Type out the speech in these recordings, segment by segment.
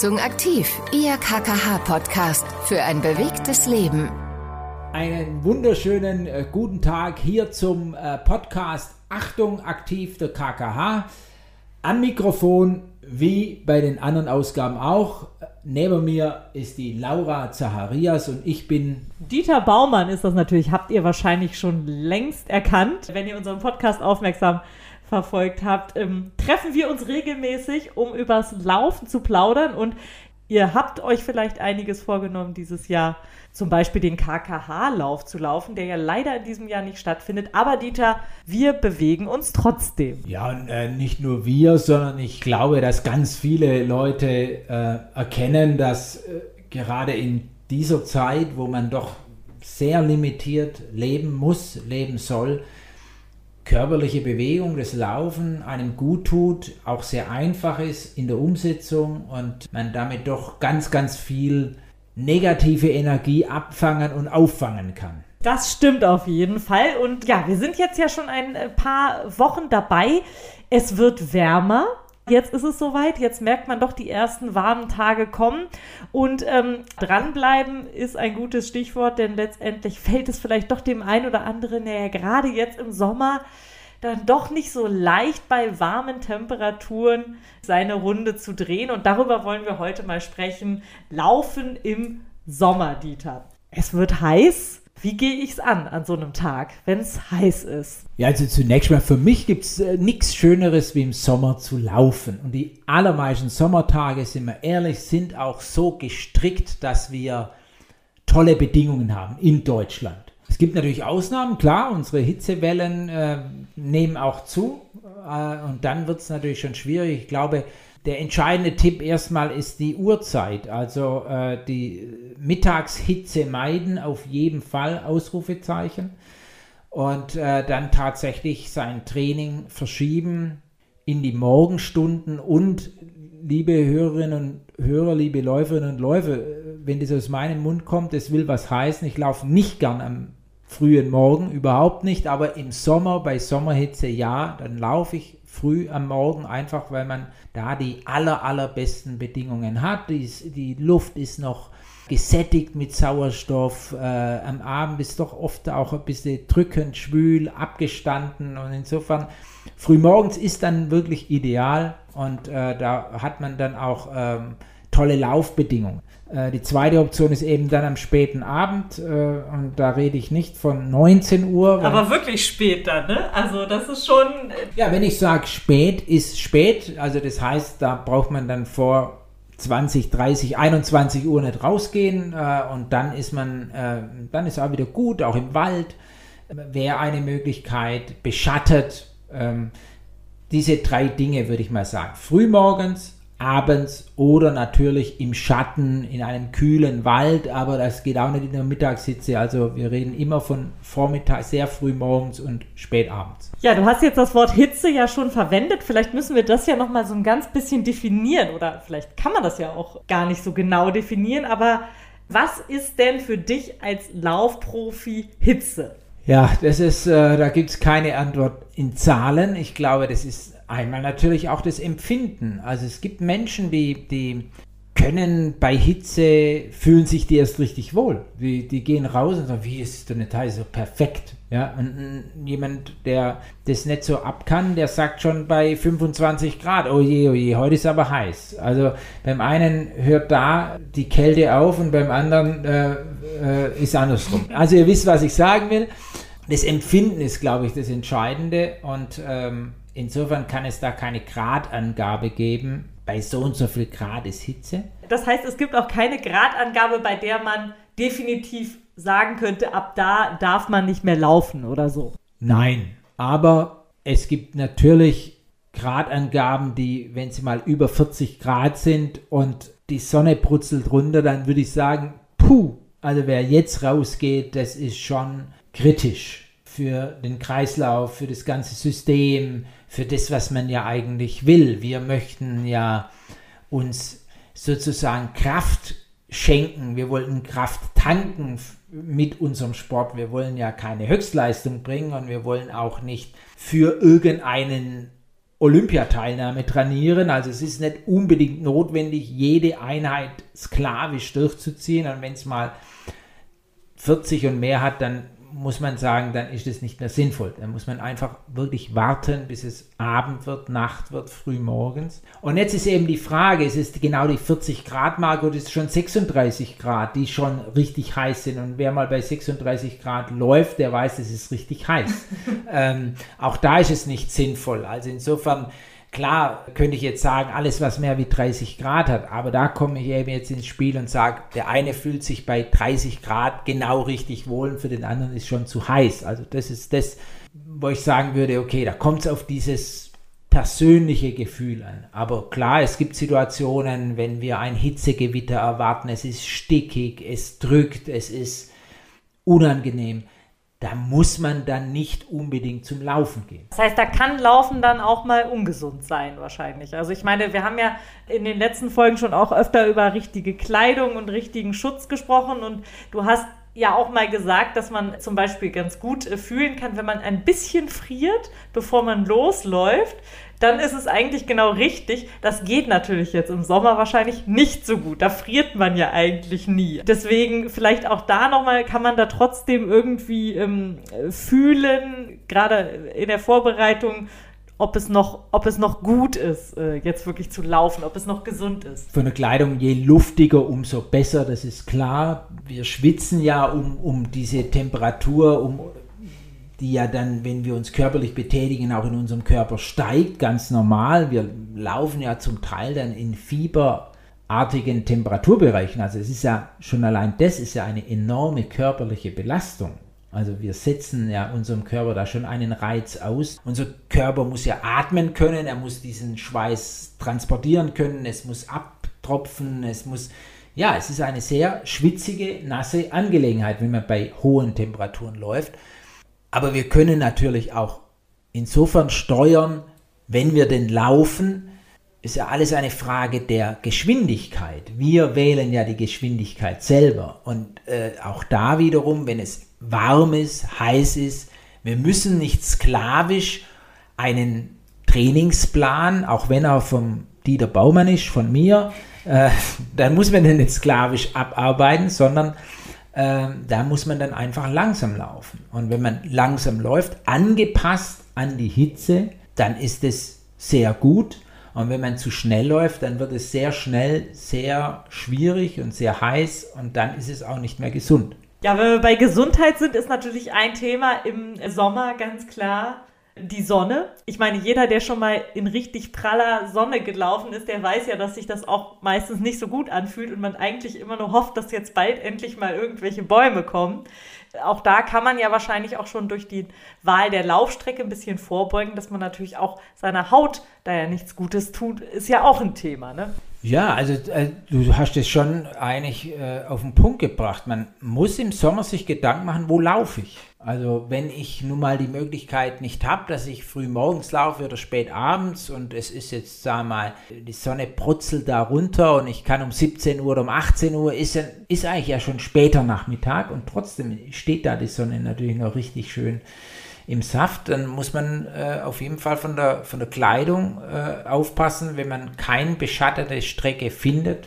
Achtung aktiv, Ihr KKH-Podcast für ein bewegtes Leben. Einen wunderschönen äh, guten Tag hier zum äh, Podcast Achtung aktiv der KKH. Am Mikrofon, wie bei den anderen Ausgaben auch, neben mir ist die Laura Zacharias und ich bin. Dieter Baumann ist das natürlich, habt ihr wahrscheinlich schon längst erkannt, wenn ihr unseren Podcast aufmerksam verfolgt habt, ähm, treffen wir uns regelmäßig, um übers Laufen zu plaudern. Und ihr habt euch vielleicht einiges vorgenommen dieses Jahr, zum Beispiel den KKH-Lauf zu laufen, der ja leider in diesem Jahr nicht stattfindet. Aber Dieter, wir bewegen uns trotzdem. Ja, äh, nicht nur wir, sondern ich glaube, dass ganz viele Leute äh, erkennen, dass äh, gerade in dieser Zeit, wo man doch sehr limitiert leben muss, leben soll, körperliche Bewegung, das Laufen einem gut tut, auch sehr einfach ist in der Umsetzung und man damit doch ganz, ganz viel negative Energie abfangen und auffangen kann. Das stimmt auf jeden Fall. Und ja, wir sind jetzt ja schon ein äh, paar Wochen dabei. Es wird wärmer. Jetzt ist es soweit, jetzt merkt man doch, die ersten warmen Tage kommen. Und ähm, dranbleiben ist ein gutes Stichwort, denn letztendlich fällt es vielleicht doch dem einen oder anderen, der ja gerade jetzt im Sommer dann doch nicht so leicht bei warmen Temperaturen seine Runde zu drehen. Und darüber wollen wir heute mal sprechen. Laufen im Sommer, Dieter. Es wird heiß. Wie gehe ich es an an so einem Tag, wenn es heiß ist? Ja, also zunächst mal, für mich gibt es äh, nichts Schöneres, wie im Sommer zu laufen. Und die allermeisten Sommertage, sind wir ehrlich, sind auch so gestrickt, dass wir tolle Bedingungen haben in Deutschland. Es gibt natürlich Ausnahmen, klar, unsere Hitzewellen äh, nehmen auch zu äh, und dann wird es natürlich schon schwierig. Ich glaube, der entscheidende Tipp erstmal ist die Uhrzeit. Also äh, die Mittagshitze meiden, auf jeden Fall Ausrufezeichen. Und äh, dann tatsächlich sein Training verschieben in die Morgenstunden und liebe Hörerinnen und Hörer, liebe Läuferinnen und Läufer, wenn das aus meinem Mund kommt, das will was heißen. Ich laufe nicht gern am frühen Morgen überhaupt nicht, aber im Sommer bei Sommerhitze ja, dann laufe ich früh am Morgen einfach, weil man da die aller allerbesten Bedingungen hat. Die, die Luft ist noch gesättigt mit Sauerstoff. Äh, am Abend ist doch oft auch ein bisschen drückend, schwül, abgestanden und insofern frühmorgens ist dann wirklich ideal und äh, da hat man dann auch ähm, tolle Laufbedingungen. Äh, die zweite Option ist eben dann am späten Abend äh, und da rede ich nicht von 19 Uhr. Aber wirklich spät dann, ne? Also das ist schon... Äh, ja, wenn ich sage spät, ist spät. Also das heißt, da braucht man dann vor 20, 30, 21 Uhr nicht rausgehen und dann ist man, äh, dann ist auch wieder gut, auch im Wald wäre eine Möglichkeit, beschattet. Ähm, diese drei Dinge würde ich mal sagen. Frühmorgens, abends oder natürlich im Schatten in einem kühlen Wald, aber das geht auch nicht in der Mittagshitze. Also wir reden immer von Vormittag, sehr früh morgens und spät abends. Ja, du hast jetzt das Wort Hitze ja schon verwendet. Vielleicht müssen wir das ja noch mal so ein ganz bisschen definieren oder vielleicht kann man das ja auch gar nicht so genau definieren, aber was ist denn für dich als Laufprofi Hitze? Ja, das ist, äh, da gibt es keine Antwort in Zahlen. Ich glaube, das ist Einmal natürlich auch das Empfinden. Also es gibt Menschen, die, die können bei Hitze, fühlen sich die erst richtig wohl. Die, die gehen raus und sagen, wie ist denn Teil so perfekt? Ja, und jemand, der das nicht so ab kann, der sagt schon bei 25 Grad, oh je, oh je, heute ist aber heiß. Also beim einen hört da die Kälte auf und beim anderen äh, äh, ist andersrum. Also ihr wisst, was ich sagen will. Das Empfinden ist, glaube ich, das Entscheidende und ähm, Insofern kann es da keine Gradangabe geben. Bei so und so viel Grad ist Hitze. Das heißt, es gibt auch keine Gradangabe, bei der man definitiv sagen könnte, ab da darf man nicht mehr laufen oder so. Nein, aber es gibt natürlich Gradangaben, die, wenn sie mal über 40 Grad sind und die Sonne brutzelt runter, dann würde ich sagen, puh, also wer jetzt rausgeht, das ist schon kritisch für den Kreislauf, für das ganze System, für das, was man ja eigentlich will. Wir möchten ja uns sozusagen Kraft schenken, wir wollten Kraft tanken mit unserem Sport. Wir wollen ja keine Höchstleistung bringen und wir wollen auch nicht für irgendeinen Olympiateilnahme trainieren. Also es ist nicht unbedingt notwendig, jede Einheit sklavisch durchzuziehen. Und wenn es mal 40 und mehr hat, dann muss man sagen, dann ist es nicht mehr sinnvoll. Dann muss man einfach wirklich warten, bis es Abend wird, Nacht wird, früh morgens. Und jetzt ist eben die Frage, es ist genau die 40 Grad Marke oder ist es schon 36 Grad, die schon richtig heiß sind. Und wer mal bei 36 Grad läuft, der weiß, es ist richtig heiß. ähm, auch da ist es nicht sinnvoll. Also insofern Klar könnte ich jetzt sagen, alles, was mehr wie 30 Grad hat, aber da komme ich eben jetzt ins Spiel und sage, der eine fühlt sich bei 30 Grad genau richtig wohl und für den anderen ist schon zu heiß. Also das ist das, wo ich sagen würde, okay, da kommt es auf dieses persönliche Gefühl an. Aber klar, es gibt Situationen, wenn wir ein Hitzegewitter erwarten, es ist stickig, es drückt, es ist unangenehm da muss man dann nicht unbedingt zum Laufen gehen. Das heißt, da kann Laufen dann auch mal ungesund sein wahrscheinlich. Also ich meine, wir haben ja in den letzten Folgen schon auch öfter über richtige Kleidung und richtigen Schutz gesprochen und du hast ja auch mal gesagt, dass man zum Beispiel ganz gut äh, fühlen kann, wenn man ein bisschen friert, bevor man losläuft dann ist es eigentlich genau richtig. Das geht natürlich jetzt im Sommer wahrscheinlich nicht so gut. Da friert man ja eigentlich nie. Deswegen vielleicht auch da nochmal, kann man da trotzdem irgendwie ähm, fühlen, gerade in der Vorbereitung, ob es noch, ob es noch gut ist, äh, jetzt wirklich zu laufen, ob es noch gesund ist. Für eine Kleidung, je luftiger, umso besser, das ist klar. Wir schwitzen ja um, um diese Temperatur, um die ja dann, wenn wir uns körperlich betätigen, auch in unserem Körper steigt, ganz normal. Wir laufen ja zum Teil dann in fieberartigen Temperaturbereichen. Also es ist ja schon allein das ist ja eine enorme körperliche Belastung. Also wir setzen ja unserem Körper da schon einen Reiz aus. Unser Körper muss ja atmen können, er muss diesen Schweiß transportieren können, es muss abtropfen, es muss ja, es ist eine sehr schwitzige, nasse Angelegenheit, wenn man bei hohen Temperaturen läuft. Aber wir können natürlich auch insofern steuern, wenn wir denn laufen, ist ja alles eine Frage der Geschwindigkeit. Wir wählen ja die Geschwindigkeit selber. Und äh, auch da wiederum, wenn es warm ist, heiß ist, wir müssen nicht sklavisch einen Trainingsplan, auch wenn er vom Dieter Baumann ist, von mir, äh, dann muss man den nicht sklavisch abarbeiten, sondern ähm, da muss man dann einfach langsam laufen. Und wenn man langsam läuft, angepasst an die Hitze, dann ist es sehr gut. Und wenn man zu schnell läuft, dann wird es sehr schnell sehr schwierig und sehr heiß und dann ist es auch nicht mehr gesund. Ja, wenn wir bei Gesundheit sind, ist natürlich ein Thema im Sommer ganz klar die Sonne. Ich meine, jeder, der schon mal in richtig praller Sonne gelaufen ist, der weiß ja, dass sich das auch meistens nicht so gut anfühlt und man eigentlich immer nur hofft, dass jetzt bald endlich mal irgendwelche Bäume kommen. Auch da kann man ja wahrscheinlich auch schon durch die Wahl der Laufstrecke ein bisschen vorbeugen, dass man natürlich auch seiner Haut da ja nichts Gutes tut, ist ja auch ein Thema, ne? Ja, also äh, du hast es schon eigentlich äh, auf den Punkt gebracht. Man muss im Sommer sich Gedanken machen, wo laufe ich? Also wenn ich nun mal die Möglichkeit nicht habe, dass ich früh morgens laufe oder spät abends und es ist jetzt, sag mal, die Sonne brutzelt da runter und ich kann um 17 Uhr oder um 18 Uhr, ist, ist eigentlich ja schon später Nachmittag und trotzdem steht da die Sonne natürlich noch richtig schön im Saft, dann muss man äh, auf jeden Fall von der, von der Kleidung äh, aufpassen, wenn man keine beschattete Strecke findet.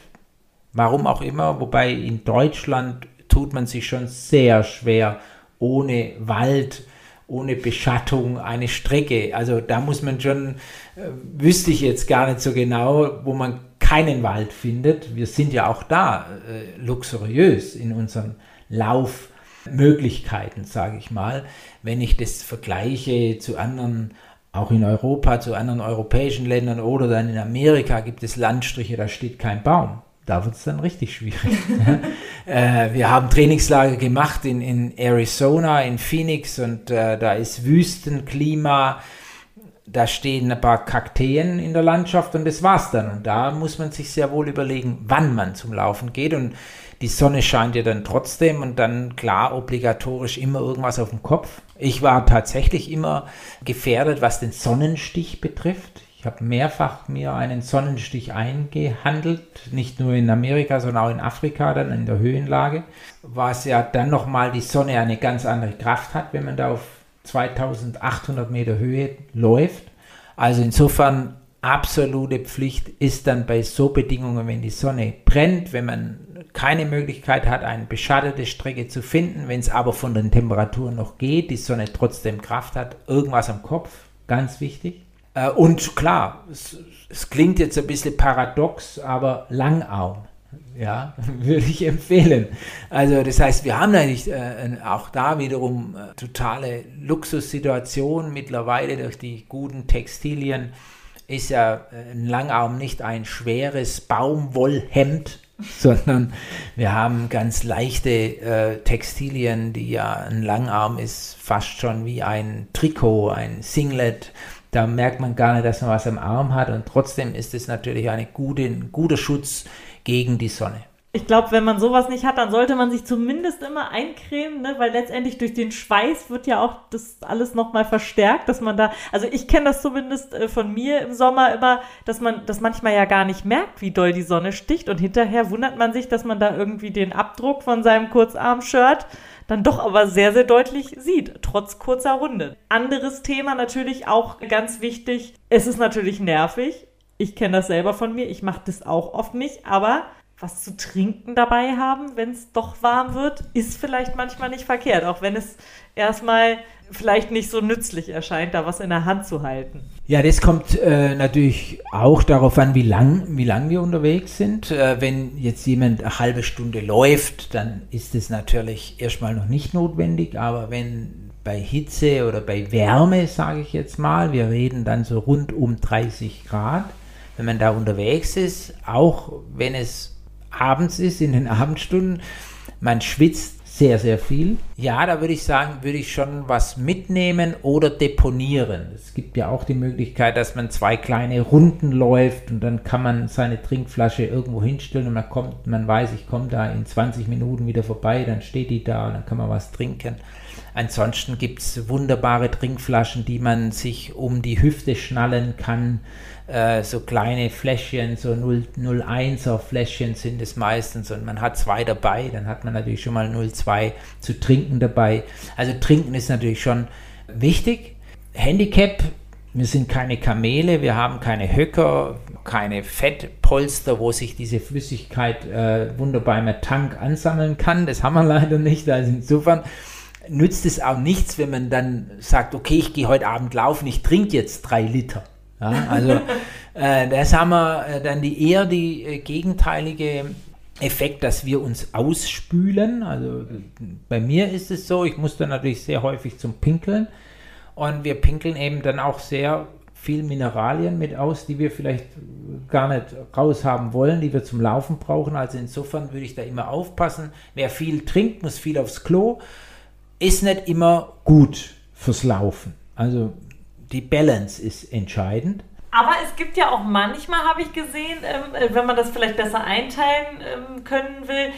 Warum auch immer, wobei in Deutschland tut man sich schon sehr schwer ohne Wald, ohne Beschattung eine Strecke. Also da muss man schon, äh, wüsste ich jetzt gar nicht so genau, wo man keinen Wald findet. Wir sind ja auch da äh, luxuriös in unseren Lauf. Möglichkeiten, sage ich mal. Wenn ich das vergleiche zu anderen, auch in Europa, zu anderen europäischen Ländern oder dann in Amerika gibt es Landstriche, da steht kein Baum. Da wird es dann richtig schwierig. äh, wir haben Trainingslager gemacht in, in Arizona, in Phoenix und äh, da ist Wüstenklima da stehen ein paar Kakteen in der Landschaft und das war's dann. Und da muss man sich sehr wohl überlegen, wann man zum Laufen geht. Und die Sonne scheint ja dann trotzdem und dann klar obligatorisch immer irgendwas auf dem Kopf. Ich war tatsächlich immer gefährdet, was den Sonnenstich betrifft. Ich habe mehrfach mir einen Sonnenstich eingehandelt, nicht nur in Amerika, sondern auch in Afrika, dann in der Höhenlage, was ja dann nochmal die Sonne eine ganz andere Kraft hat, wenn man da auf 2800 Meter Höhe läuft. Also insofern absolute Pflicht ist dann bei so Bedingungen, wenn die Sonne brennt, wenn man keine Möglichkeit hat, eine beschattete Strecke zu finden, wenn es aber von den Temperaturen noch geht, die Sonne trotzdem Kraft hat, irgendwas am Kopf, ganz wichtig. Äh, und klar, es, es klingt jetzt ein bisschen paradox, aber Langarm ja, würde ich empfehlen. Also das heißt, wir haben eigentlich äh, auch da wiederum äh, totale Luxussituation mittlerweile durch die guten Textilien ist ja äh, ein Langarm nicht ein schweres Baumwollhemd, sondern wir haben ganz leichte äh, Textilien, die ja ein Langarm ist fast schon wie ein Trikot, ein Singlet. Da merkt man gar nicht, dass man was am Arm hat und trotzdem ist es natürlich eine gute, ein guter Schutz gegen die Sonne. Ich glaube, wenn man sowas nicht hat, dann sollte man sich zumindest immer eincremen, ne? weil letztendlich durch den Schweiß wird ja auch das alles nochmal verstärkt, dass man da, also ich kenne das zumindest äh, von mir im Sommer immer, dass man das manchmal ja gar nicht merkt, wie doll die Sonne sticht und hinterher wundert man sich, dass man da irgendwie den Abdruck von seinem Kurzarm-Shirt dann doch aber sehr, sehr deutlich sieht, trotz kurzer Runde. Anderes Thema natürlich auch ganz wichtig, es ist natürlich nervig, ich kenne das selber von mir, ich mache das auch oft nicht, aber was zu trinken dabei haben, wenn es doch warm wird, ist vielleicht manchmal nicht verkehrt, auch wenn es erstmal vielleicht nicht so nützlich erscheint, da was in der Hand zu halten. Ja, das kommt äh, natürlich auch darauf an, wie lang, wie lang wir unterwegs sind. Äh, wenn jetzt jemand eine halbe Stunde läuft, dann ist es natürlich erstmal noch nicht notwendig, aber wenn bei Hitze oder bei Wärme, sage ich jetzt mal, wir reden dann so rund um 30 Grad, wenn man da unterwegs ist, auch wenn es abends ist, in den Abendstunden. Man schwitzt sehr, sehr viel. Ja, da würde ich sagen, würde ich schon was mitnehmen oder deponieren. Es gibt ja auch die Möglichkeit, dass man zwei kleine Runden läuft und dann kann man seine Trinkflasche irgendwo hinstellen und man kommt, man weiß, ich komme da in 20 Minuten wieder vorbei, dann steht die da und dann kann man was trinken. Ansonsten gibt es wunderbare Trinkflaschen, die man sich um die Hüfte schnallen kann äh, so kleine Fläschchen, so 0,1er Fläschchen sind es meistens und man hat zwei dabei, dann hat man natürlich schon mal 0,2 zu trinken dabei. Also trinken ist natürlich schon wichtig. Handicap, wir sind keine Kamele, wir haben keine Höcker, keine Fettpolster, wo sich diese Flüssigkeit äh, wunderbar im Tank ansammeln kann. Das haben wir leider nicht. Also insofern nützt es auch nichts, wenn man dann sagt, okay, ich gehe heute Abend laufen, ich trinke jetzt drei Liter. Ja, also äh, das haben wir dann die eher die äh, gegenteilige Effekt, dass wir uns ausspülen. Also bei mir ist es so, ich muss dann natürlich sehr häufig zum Pinkeln und wir pinkeln eben dann auch sehr viel Mineralien mit aus, die wir vielleicht gar nicht raushaben wollen, die wir zum Laufen brauchen. Also insofern würde ich da immer aufpassen. Wer viel trinkt, muss viel aufs Klo. Ist nicht immer gut fürs Laufen. Also die Balance ist entscheidend. Aber es gibt ja auch manchmal, habe ich gesehen, ähm, äh, wenn man das vielleicht besser einteilen ähm, können will,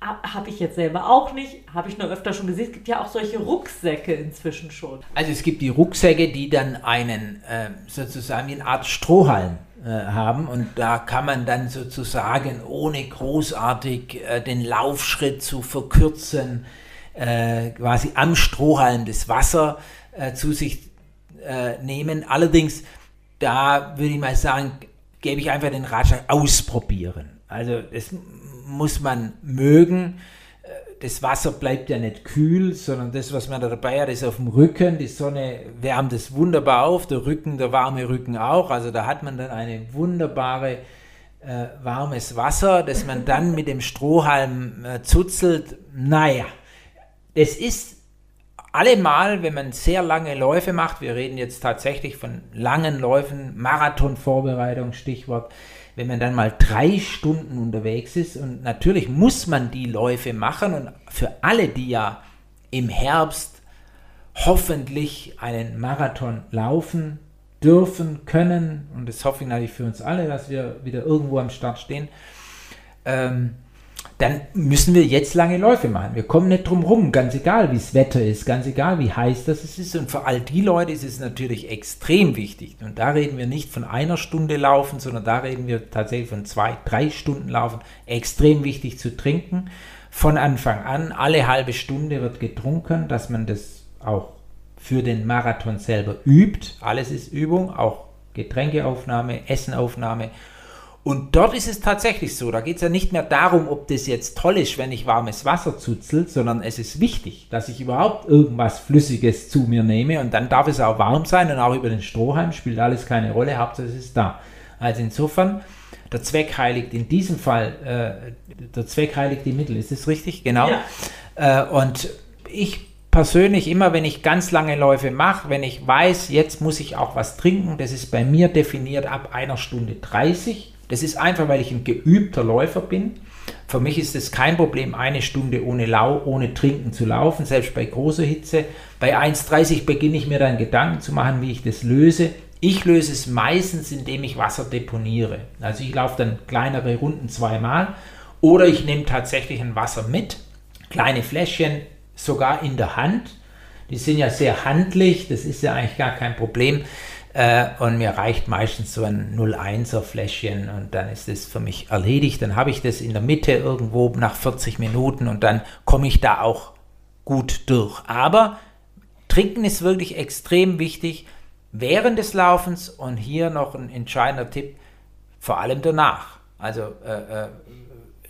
habe ich jetzt selber auch nicht, habe ich nur öfter schon gesehen. Es gibt ja auch solche Rucksäcke inzwischen schon. Also es gibt die Rucksäcke, die dann einen äh, sozusagen eine Art Strohhalm äh, haben und da kann man dann sozusagen ohne großartig äh, den Laufschritt zu verkürzen, äh, quasi am Strohhalm das Wasser äh, zu sich äh, nehmen. Allerdings, da würde ich mal sagen, gebe ich einfach den Ratschlag ausprobieren. Also das muss man mögen. Äh, das Wasser bleibt ja nicht kühl, sondern das, was man da dabei hat, ist auf dem Rücken. Die Sonne wärmt es wunderbar auf, der Rücken, der warme Rücken auch. Also da hat man dann eine wunderbare äh, warmes Wasser, das man dann mit dem Strohhalm äh, zuzelt. Naja, das ist allemal, wenn man sehr lange Läufe macht, wir reden jetzt tatsächlich von langen Läufen, Marathonvorbereitung, Stichwort, wenn man dann mal drei Stunden unterwegs ist und natürlich muss man die Läufe machen und für alle, die ja im Herbst hoffentlich einen Marathon laufen dürfen, können, und das hoffe ich natürlich für uns alle, dass wir wieder irgendwo am Start stehen, ähm, dann müssen wir jetzt lange Läufe machen. Wir kommen nicht drum rum, ganz egal, wie das Wetter ist, ganz egal, wie heiß das ist. Und für all die Leute ist es natürlich extrem wichtig. Und da reden wir nicht von einer Stunde laufen, sondern da reden wir tatsächlich von zwei, drei Stunden laufen. Extrem wichtig zu trinken. Von Anfang an, alle halbe Stunde wird getrunken, dass man das auch für den Marathon selber übt. Alles ist Übung, auch Getränkeaufnahme, Essenaufnahme. Und dort ist es tatsächlich so, da geht es ja nicht mehr darum, ob das jetzt toll ist, wenn ich warmes Wasser zuzelt, sondern es ist wichtig, dass ich überhaupt irgendwas Flüssiges zu mir nehme und dann darf es auch warm sein und auch über den Strohhalm spielt alles keine Rolle, Hauptsache es ist da. Also insofern, der Zweck heiligt in diesem Fall, äh, der Zweck heiligt die Mittel, ist das richtig? Genau. Ja. Äh, und ich persönlich immer, wenn ich ganz lange Läufe mache, wenn ich weiß, jetzt muss ich auch was trinken, das ist bei mir definiert ab einer Stunde 30 das ist einfach, weil ich ein geübter Läufer bin. Für mich ist es kein Problem, eine Stunde ohne Lau, ohne Trinken zu laufen, selbst bei großer Hitze. Bei 1,30 beginne ich mir dann Gedanken zu machen, wie ich das löse. Ich löse es meistens, indem ich Wasser deponiere. Also ich laufe dann kleinere Runden zweimal oder ich nehme tatsächlich ein Wasser mit, kleine Fläschchen, sogar in der Hand. Die sind ja sehr handlich, das ist ja eigentlich gar kein Problem. Äh, und mir reicht meistens so ein 01er Fläschchen und dann ist es für mich erledigt. Dann habe ich das in der Mitte irgendwo nach 40 Minuten und dann komme ich da auch gut durch. Aber trinken ist wirklich extrem wichtig während des Laufens und hier noch ein entscheidender Tipp, vor allem danach. Also äh, äh,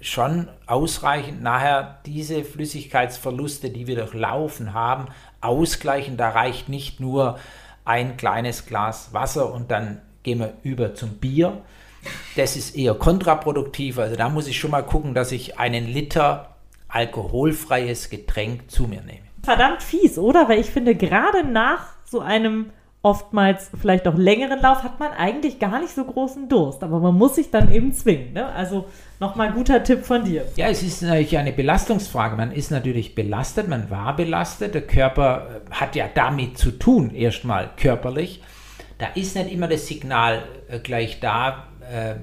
schon ausreichend nachher diese Flüssigkeitsverluste, die wir durch Laufen haben, ausgleichen. Da reicht nicht nur ein kleines Glas Wasser und dann gehen wir über zum Bier. Das ist eher kontraproduktiv. Also da muss ich schon mal gucken, dass ich einen Liter alkoholfreies Getränk zu mir nehme. Verdammt fies, oder? Weil ich finde, gerade nach so einem oftmals vielleicht auch längeren Lauf hat man eigentlich gar nicht so großen Durst, aber man muss sich dann eben zwingen. Ne? Also nochmal guter Tipp von dir. Ja, es ist natürlich eine Belastungsfrage. Man ist natürlich belastet, man war belastet. Der Körper äh, hat ja damit zu tun, erstmal körperlich. Da ist nicht immer das Signal äh, gleich da, äh, äh,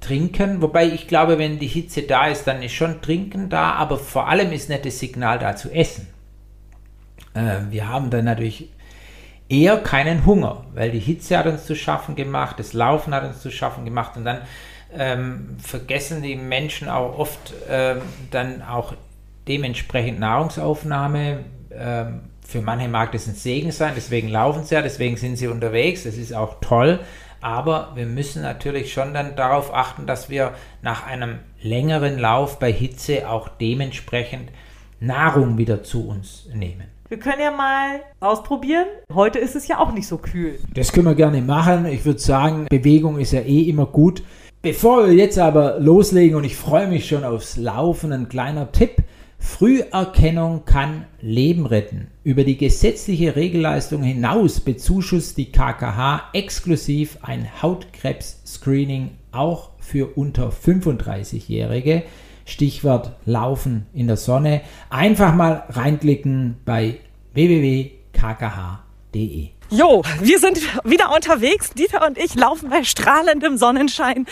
trinken. Wobei ich glaube, wenn die Hitze da ist, dann ist schon Trinken da, aber vor allem ist nicht das Signal da zu essen. Äh, wir haben dann natürlich eher keinen Hunger, weil die Hitze hat uns zu schaffen gemacht, das Laufen hat uns zu schaffen gemacht und dann ähm, vergessen die Menschen auch oft ähm, dann auch dementsprechend Nahrungsaufnahme. Ähm, für manche mag das ein Segen sein, deswegen laufen sie ja, deswegen sind sie unterwegs, das ist auch toll. Aber wir müssen natürlich schon dann darauf achten, dass wir nach einem längeren Lauf bei Hitze auch dementsprechend Nahrung wieder zu uns nehmen. Wir können ja mal ausprobieren. Heute ist es ja auch nicht so kühl. Das können wir gerne machen. Ich würde sagen, Bewegung ist ja eh immer gut. Bevor wir jetzt aber loslegen und ich freue mich schon aufs Laufen, ein kleiner Tipp. Früherkennung kann Leben retten. Über die gesetzliche Regelleistung hinaus bezuschusst die KKH exklusiv ein Hautkrebs-Screening auch für unter 35-Jährige. Stichwort Laufen in der Sonne. Einfach mal reinklicken bei www.kkh.de. Jo, wir sind wieder unterwegs. Dieter und ich laufen bei strahlendem Sonnenschein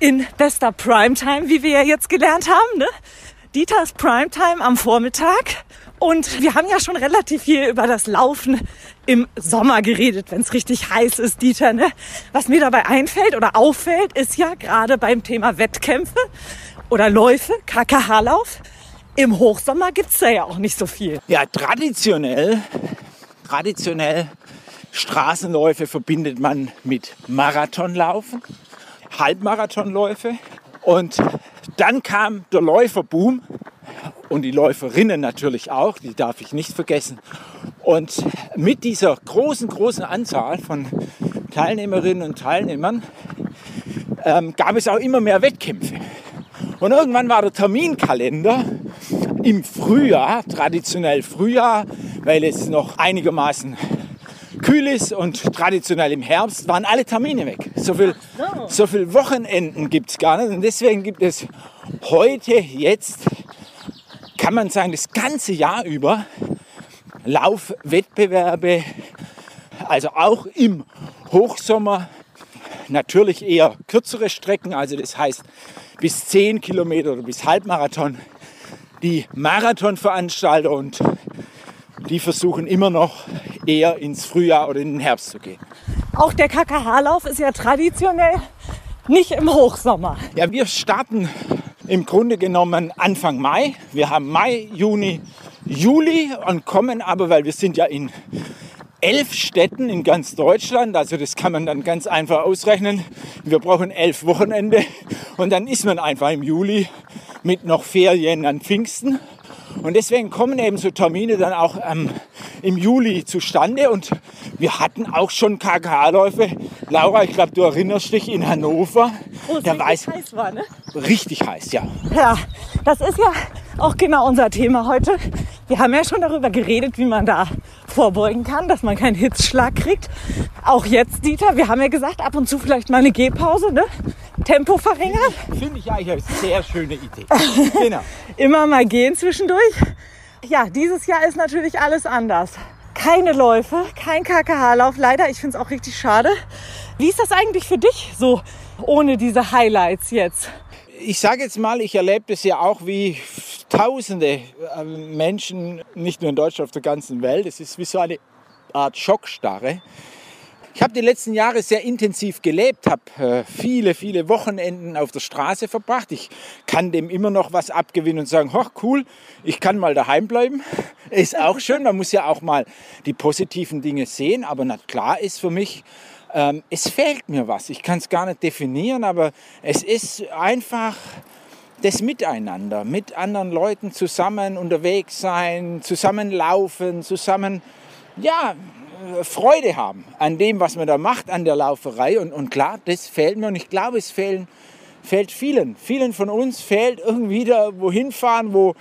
in bester Primetime, wie wir ja jetzt gelernt haben. Ne? Dieters Primetime am Vormittag. Und wir haben ja schon relativ viel über das Laufen im Sommer geredet, wenn es richtig heiß ist, Dieter. Ne? Was mir dabei einfällt oder auffällt, ist ja gerade beim Thema Wettkämpfe, oder Läufe, KKH-Lauf. Im Hochsommer gibt es da ja auch nicht so viel. Ja, traditionell, traditionell Straßenläufe verbindet man mit Marathonlaufen, Halbmarathonläufe. Und dann kam der Läuferboom und die Läuferinnen natürlich auch, die darf ich nicht vergessen. Und mit dieser großen, großen Anzahl von Teilnehmerinnen und Teilnehmern ähm, gab es auch immer mehr Wettkämpfe. Und irgendwann war der Terminkalender im Frühjahr, traditionell Frühjahr, weil es noch einigermaßen kühl ist und traditionell im Herbst waren alle Termine weg. So viel, so viel Wochenenden gibt es gar nicht. Und deswegen gibt es heute, jetzt, kann man sagen, das ganze Jahr über Laufwettbewerbe, also auch im Hochsommer natürlich eher kürzere Strecken, also das heißt bis 10 Kilometer oder bis Halbmarathon die Marathonveranstalter und die versuchen immer noch eher ins Frühjahr oder in den Herbst zu gehen. Auch der KKH-Lauf ist ja traditionell nicht im Hochsommer. Ja, wir starten im Grunde genommen Anfang Mai. Wir haben Mai, Juni, Juli und kommen aber, weil wir sind ja in elf Städten in ganz Deutschland. Also das kann man dann ganz einfach ausrechnen. Wir brauchen elf Wochenende und dann ist man einfach im Juli mit noch Ferien an Pfingsten. Und deswegen kommen eben so Termine dann auch ähm, im Juli zustande. Und wir hatten auch schon KKH-Läufe. Laura, ich glaube, du erinnerst dich in Hannover. Wo es Da richtig weiß- heiß war, ne? Richtig heiß, ja. Ja, das ist ja auch genau unser Thema heute. Wir haben ja schon darüber geredet, wie man da vorbeugen kann, dass man keinen Hitzschlag kriegt. Auch jetzt, Dieter, wir haben ja gesagt, ab und zu vielleicht mal eine Gehpause, ne? Tempo verringern, Finde ich eigentlich eine sehr schöne Idee. genau. immer mal gehen zwischendurch. Ja, dieses Jahr ist natürlich alles anders. Keine Läufe, kein KKH-Lauf, leider. Ich finde es auch richtig schade. Wie ist das eigentlich für dich so ohne diese Highlights jetzt? Ich sage jetzt mal, ich erlebe das ja auch wie tausende äh, Menschen, nicht nur in Deutschland, auf der ganzen Welt. Es ist wie so eine Art Schockstarre. Ich habe die letzten Jahre sehr intensiv gelebt, habe äh, viele, viele Wochenenden auf der Straße verbracht. Ich kann dem immer noch was abgewinnen und sagen, hoch cool, ich kann mal daheim bleiben. Ist auch schön, man muss ja auch mal die positiven Dinge sehen. Aber na klar ist für mich, ähm, es fehlt mir was. Ich kann es gar nicht definieren, aber es ist einfach das Miteinander, mit anderen Leuten zusammen unterwegs sein, zusammen laufen, zusammen, ja, äh, Freude haben an dem, was man da macht, an der Lauferei. Und, und klar, das fehlt mir und ich glaube, es fehlen, fehlt vielen. Vielen von uns fehlt irgendwie da wohin fahren, wo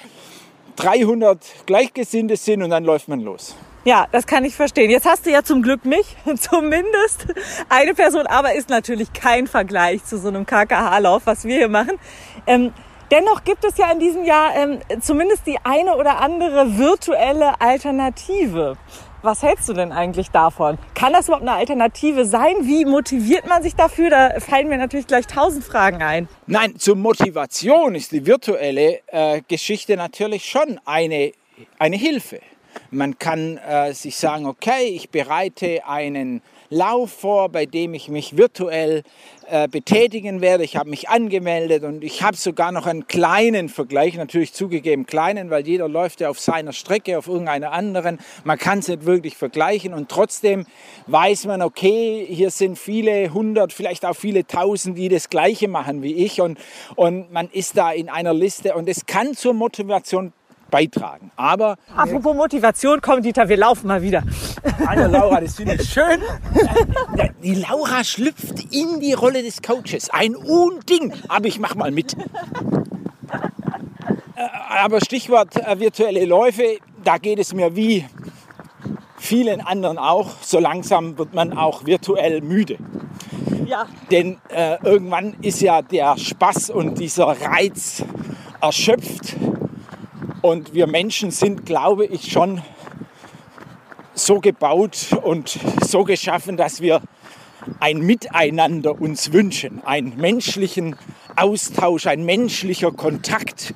300 Gleichgesinnte sind und dann läuft man los. Ja, das kann ich verstehen. Jetzt hast du ja zum Glück mich, zumindest eine Person, aber ist natürlich kein Vergleich zu so einem KKH-Lauf, was wir hier machen. Ähm, dennoch gibt es ja in diesem Jahr ähm, zumindest die eine oder andere virtuelle Alternative. Was hältst du denn eigentlich davon? Kann das überhaupt eine Alternative sein? Wie motiviert man sich dafür? Da fallen mir natürlich gleich tausend Fragen ein. Nein, zur Motivation ist die virtuelle äh, Geschichte natürlich schon eine, eine Hilfe. Man kann äh, sich sagen, okay, ich bereite einen Lauf vor, bei dem ich mich virtuell äh, betätigen werde. Ich habe mich angemeldet und ich habe sogar noch einen kleinen Vergleich, natürlich zugegeben kleinen, weil jeder läuft ja auf seiner Strecke, auf irgendeiner anderen. Man kann es nicht wirklich vergleichen und trotzdem weiß man, okay, hier sind viele hundert, vielleicht auch viele tausend, die das Gleiche machen wie ich und, und man ist da in einer Liste und es kann zur Motivation beitragen. Aber Apropos Motivation, komm Dieter, wir laufen mal wieder. Hallo Laura, das finde ich schön. Die Laura schlüpft in die Rolle des Coaches. Ein Unding. Aber ich mach mal mit. Äh, Aber Stichwort äh, virtuelle Läufe, da geht es mir wie vielen anderen auch. So langsam wird man auch virtuell müde. Ja, Denn äh, irgendwann ist ja der Spaß und dieser Reiz erschöpft. Und wir Menschen sind, glaube ich, schon so gebaut und so geschaffen, dass wir ein Miteinander uns wünschen, einen menschlichen Austausch, ein menschlicher Kontakt,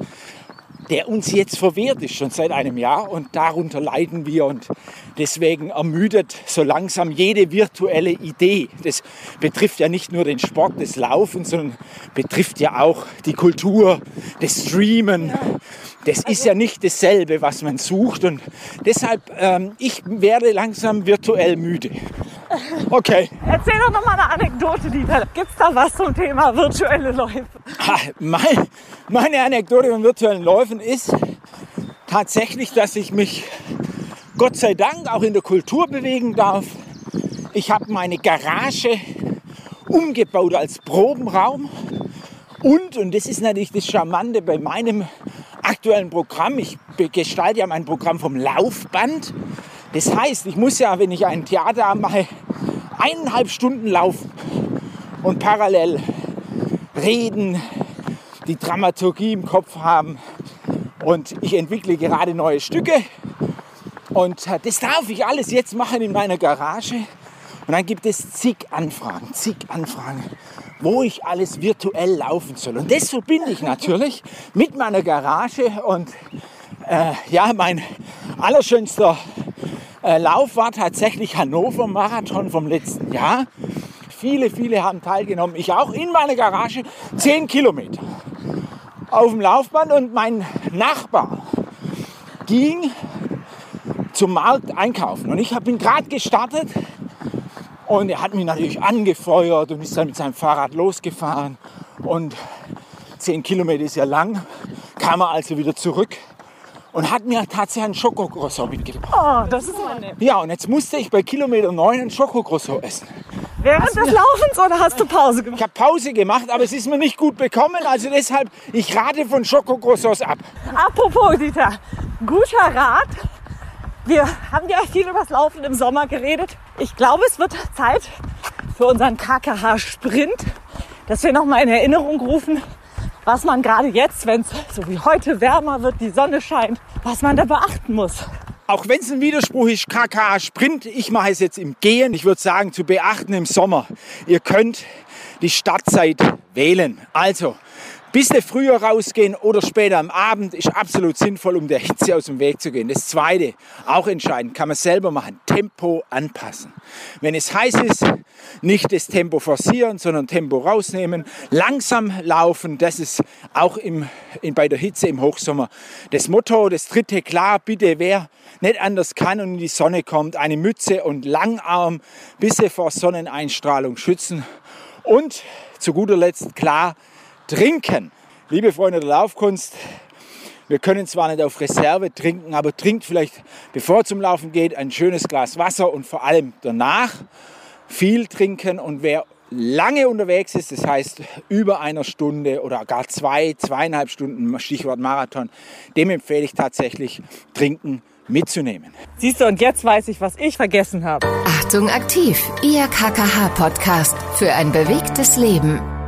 der uns jetzt verwehrt ist, schon seit einem Jahr. Und darunter leiden wir. Und deswegen ermüdet so langsam jede virtuelle Idee. Das betrifft ja nicht nur den Sport des Laufens, sondern betrifft ja auch die Kultur, das Streamen. Das ist ja nicht dasselbe, was man sucht. Und deshalb, ähm, ich werde langsam virtuell müde. Okay. Erzähl doch noch mal eine Anekdote, Dieter. Gibt's da was zum Thema virtuelle Läufe? Ha, mein, meine Anekdote von virtuellen Läufen ist tatsächlich, dass ich mich Gott sei Dank auch in der Kultur bewegen darf. Ich habe meine Garage umgebaut als Probenraum. Und, und das ist natürlich das Charmante bei meinem aktuellen Programm, ich gestalte ja mein Programm vom Laufband. Das heißt, ich muss ja, wenn ich ein Theater mache, eineinhalb Stunden laufen und parallel reden, die Dramaturgie im Kopf haben. Und ich entwickle gerade neue Stücke. Und äh, das darf ich alles jetzt machen in meiner Garage. Und dann gibt es zig Anfragen, zig Anfragen, wo ich alles virtuell laufen soll. Und das verbinde ich natürlich mit meiner Garage. Und äh, ja, mein allerschönster äh, Lauf war tatsächlich Hannover Marathon vom letzten Jahr. Viele, viele haben teilgenommen. Ich auch in meiner Garage. Zehn Kilometer auf dem Laufband und mein Nachbar ging zum Markt einkaufen. Und ich bin gerade gestartet und er hat mich natürlich angefeuert und ist dann mit seinem Fahrrad losgefahren. Und zehn Kilometer ist ja lang, kam er also wieder zurück und hat mir tatsächlich einen Schokocroissant mitgebracht. Oh, das ist nett. Ja, und jetzt musste ich bei Kilometer 9 einen Schokocroissant essen. Während des Laufens oder hast du Pause gemacht? Ich habe Pause gemacht, aber es ist mir nicht gut bekommen, also deshalb, ich rate von Schokocroissants ab. Apropos, Dieter, guter Rat. Wir haben ja viel über das Laufen im Sommer geredet. Ich glaube, es wird Zeit für unseren KKH-Sprint, dass wir nochmal in Erinnerung rufen, was man gerade jetzt, wenn es so wie heute wärmer wird, die Sonne scheint, was man da beachten muss. Auch wenn es ein Widerspruch ist, KKH Sprint, ich mache es jetzt im Gehen. Ich würde sagen, zu beachten im Sommer. Ihr könnt die Startzeit wählen. Also, bisschen früher rausgehen oder später am Abend ist absolut sinnvoll, um der Hitze aus dem Weg zu gehen. Das zweite, auch entscheidend, kann man selber machen, Tempo anpassen. Wenn es heiß ist, nicht das Tempo forcieren, sondern Tempo rausnehmen, langsam laufen, das ist auch im, in, bei der Hitze im Hochsommer das Motto. Das dritte, klar, bitte, wer nicht anders kann und in die Sonne kommt, eine Mütze und Langarm, bisschen vor Sonneneinstrahlung schützen. Und zu guter Letzt, klar, trinken. Liebe Freunde der Laufkunst, wir können zwar nicht auf Reserve trinken, aber trinkt vielleicht, bevor es zum Laufen geht, ein schönes Glas Wasser und vor allem danach viel trinken. Und wer lange unterwegs ist, das heißt über einer Stunde oder gar zwei, zweieinhalb Stunden, Stichwort Marathon, dem empfehle ich tatsächlich trinken mitzunehmen. Siehst du, und jetzt weiß ich, was ich vergessen habe. Achtung aktiv, Ihr KKH-Podcast für ein bewegtes Leben.